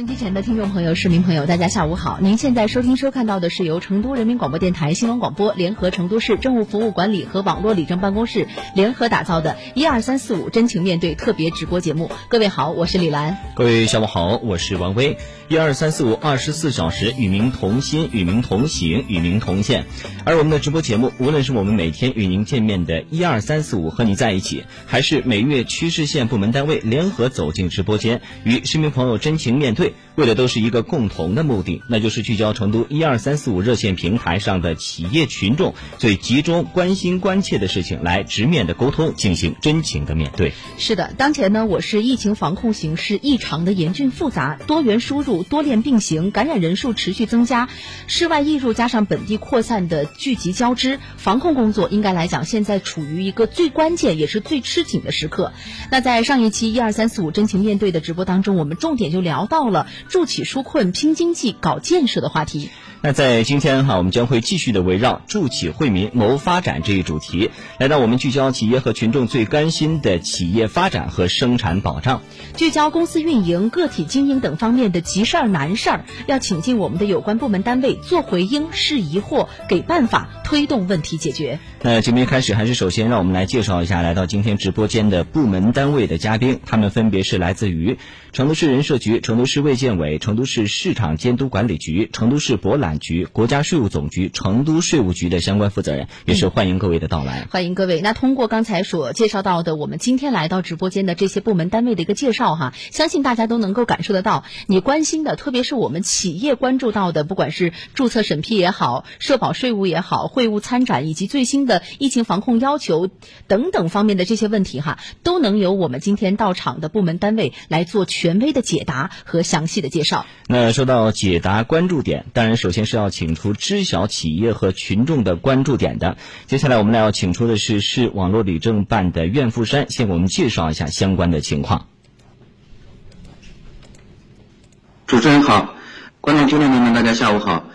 音机前的听众朋友、市民朋友，大家下午好！您现在收听、收看到的是由成都人民广播电台新闻广播联合成都市政务服务管理和网络理政办公室联合打造的“一二三四五真情面对”特别直播节目。各位好，我是李兰。各位下午好，我是王威。一二三四五，二十四小时与您同心，与您同行，与您同线。而我们的直播节目，无论是我们每天与您见面的“一二三四五”和你在一起，还是每月区市县部门单位联合走进直播间，与市民朋友真情面对。为的都是一个共同的目的，那就是聚焦成都一二三四五热线平台上的企业群众最集中关心关切的事情，来直面的沟通，进行真情的面对。是的，当前呢，我市疫情防控形势异常的严峻复杂，多元输入、多链并行，感染人数持续增加，室外溢入加上本地扩散的聚集交织，防控工作应该来讲，现在处于一个最关键也是最吃紧的时刻。那在上一期一二三四五真情面对的直播当中，我们重点就聊到了。了筑起纾困、拼经济、搞建设的话题。那在今天哈，我们将会继续的围绕助企惠民、谋发展这一主题，来到我们聚焦企业和群众最关心的企业发展和生产保障，聚焦公司运营、个体经营等方面的急事儿、难事儿，要请进我们的有关部门单位做回应、释疑惑、给办法、推动问题解决。那节目一开始，还是首先让我们来介绍一下来到今天直播间的部门单位的嘉宾，他们分别是来自于成都市人社局、成都市卫健委、成都市市场监督管理局、成都市博览。局、国家税务总局、成都税务局的相关负责人，也是欢迎各位的到来。欢迎各位。那通过刚才所介绍到的，我们今天来到直播间的这些部门单位的一个介绍哈，相信大家都能够感受得到，你关心的，特别是我们企业关注到的，不管是注册审批也好，社保税务也好，会务参展以及最新的疫情防控要求等等方面的这些问题哈，都能由我们今天到场的部门单位来做权威的解答和详细的介绍。那说到解答关注点，当然首先。是要请出知晓企业和群众的关注点的。接下来我们要请出的是市网络理政办的苑富山，先给我们介绍一下相关的情况。主持人好，观众听众朋友们，大家下午好。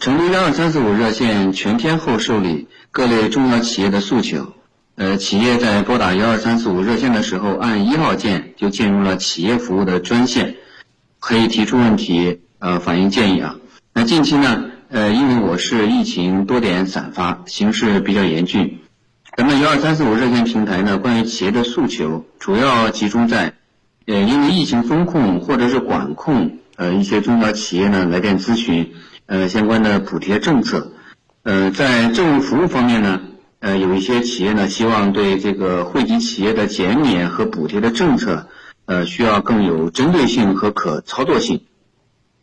成都幺二三四五热线全天候受理各类重要企业的诉求。呃，企业在拨打幺二三四五热线的时候，按一号键就进入了企业服务的专线，可以提出问题，呃，反映建议啊。那近期呢，呃，因为我市疫情多点散发，形势比较严峻，咱们幺二三四五热线平台呢，关于企业的诉求主要集中在，呃，因为疫情风控或者是管控，呃，一些中小企业呢来电咨询，呃，相关的补贴政策，呃，在政务服务方面呢，呃，有一些企业呢希望对这个惠及企业的减免和补贴的政策，呃，需要更有针对性和可操作性。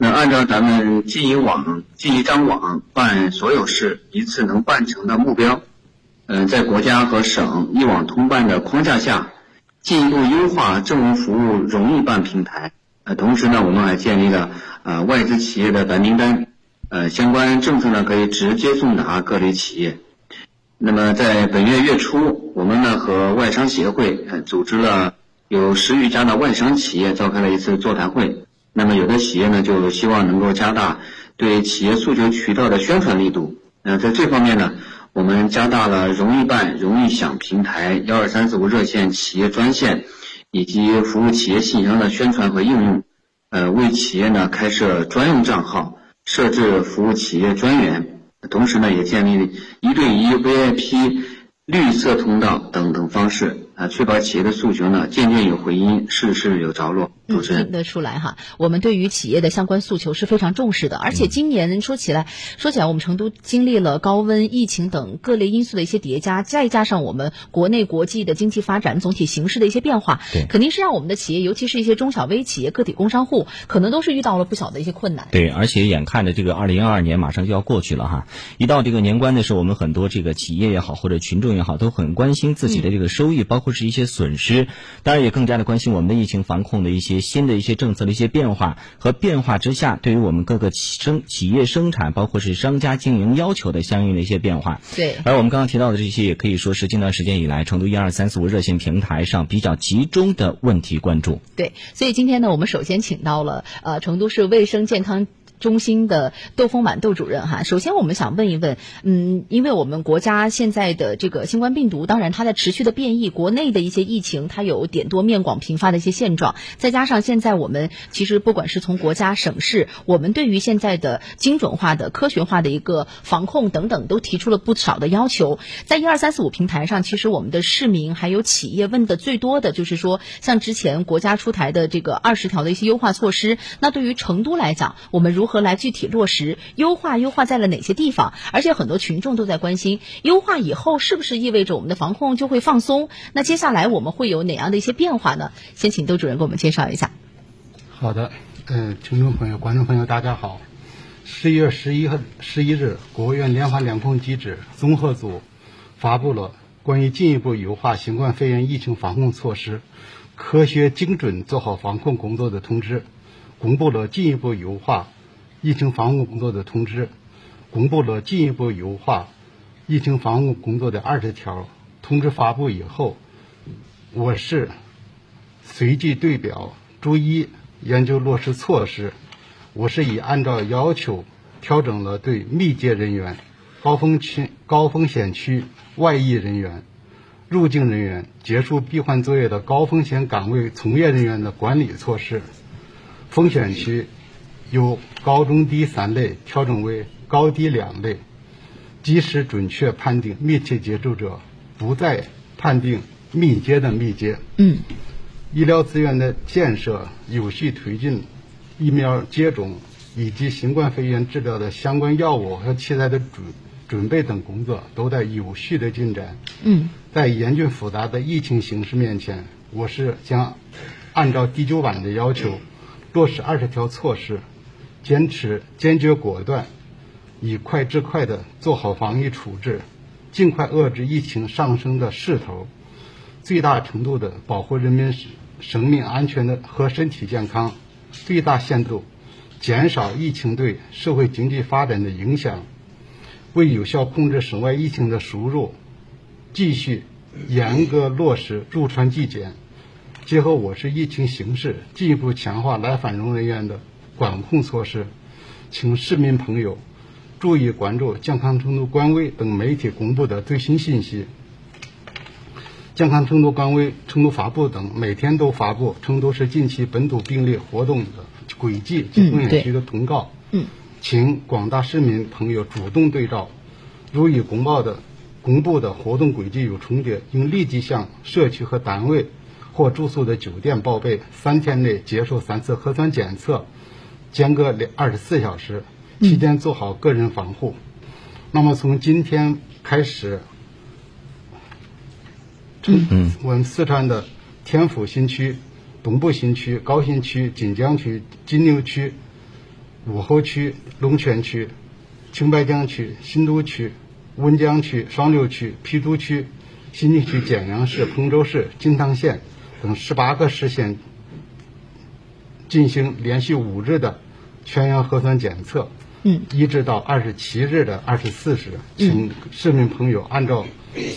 那按照咱们进一网、进一张网办所有事一次能办成的目标，嗯，在国家和省一网通办的框架下，进一步优化政务服务容易办平台。呃，同时呢，我们还建立了呃外资企业的白名单，呃，相关政策呢可以直接送达各类企业。那么在本月月初，我们呢和外商协会呃组织了有十余家的外商企业召开了一次座谈会。那么有的企业呢，就希望能够加大对企业诉求渠道的宣传力度。那在这方面呢，我们加大了容易办、容易享平台、幺二三四五热线企业专线以及服务企业信箱的宣传和应用。呃，为企业呢开设专用账号，设置服务企业专员，同时呢也建立一对一 VIP 绿色通道等等方式。啊，确保企业的诉求呢，件件有回音，事事有着落。主持人听得出来哈，我们对于企业的相关诉求是非常重视的。而且今年说起来，说起来，我们成都经历了高温、疫情等各类因素的一些叠加，再加上我们国内国际的经济发展总体形势的一些变化，对，肯定是让我们的企业，尤其是一些中小微企业、个体工商户，可能都是遇到了不小的一些困难。对，而且眼看着这个二零二二年马上就要过去了哈，一到这个年关的时候，我们很多这个企业也好，或者群众也好，都很关心自己的这个收益，包括是一些损失，当然也更加的关心我们的疫情防控的一些些新的一些政策的一些变化和变化之下，对于我们各个企生企业生产，包括是商家经营要求的相应的一些变化。对。而我们刚刚提到的这些，也可以说是近段时间以来成都一二三四五热线平台上比较集中的问题关注。对，所以今天呢，我们首先请到了呃成都市卫生健康。中心的窦丰满窦主任哈，首先我们想问一问，嗯，因为我们国家现在的这个新冠病毒，当然它在持续的变异，国内的一些疫情它有点多面广频发的一些现状，再加上现在我们其实不管是从国家省市，我们对于现在的精准化的科学化的一个防控等等，都提出了不少的要求。在一二三四五平台上，其实我们的市民还有企业问的最多的就是说，像之前国家出台的这个二十条的一些优化措施，那对于成都来讲，我们如何来具体落实优化？优化在了哪些地方？而且很多群众都在关心，优化以后是不是意味着我们的防控就会放松？那接下来我们会有哪样的一些变化呢？先请窦主任给我们介绍一下。好的，嗯，听众朋友、观众朋友，大家好。十一月十一号十一日，国务院联防联控机制综合组发布了关于进一步优化新冠肺炎疫情防控措施、科学精准做好防控工作的通知。公布了进一步优化疫情防控工作的通知，公布了进一步优化疫情防控工作的二十条通知发布以后，我市随即对表逐一研究落实措施。我市已按照要求调整了对密接人员、高风区、高风险区外溢人员、入境人员、结束闭环作业的高风险岗位从业人员的管理措施。风险区由高中低三类调整为高低两类，及时准确判定密切接触者，不再判定密接的密接。嗯，医疗资源的建设，有序推进疫苗接种以及新冠肺炎治疗的相关药物和器材的准准备等工作都在有序的进展。嗯，在严峻复杂的疫情形势面前，我市将按照第九版的要求。落实二十条措施，坚持坚决果断，以快制快的做好防疫处置，尽快遏制疫情上升的势头，最大程度的保护人民生命安全的和身体健康，最大限度减少疫情对社会经济发展的影响，为有效控制省外疫情的输入，继续严格落实入川纪检。结合我市疫情形势，进一步强化来返蓉人员的管控措施，请市民朋友注意关注健康成都官微等媒体公布的最新信息。健康成都官微、成都发布等每天都发布成都市近期本土病例活动的轨迹及风险区的通告。嗯，请广大市民朋友主动对照，如与公报的公布的活动轨迹有重叠，应立即向社区和单位。或住宿的酒店报备，三天内接受三次核酸检测，间隔两二十四小时，期间做好个人防护。那么从今天开始，嗯，我们四川的天府新区、东部新区、高新区、锦江区、金牛区、武侯区、龙泉区、青白江区、新都区、温江区、双流区、郫都区、新宁区、简阳市、彭州市、金堂县。等十八个市县进行连续五日的全员核酸检测，嗯，一直到二十七日的二十四时，请市民朋友按照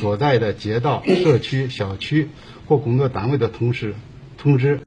所在的街道、社区、小区或工作单位的通知通知。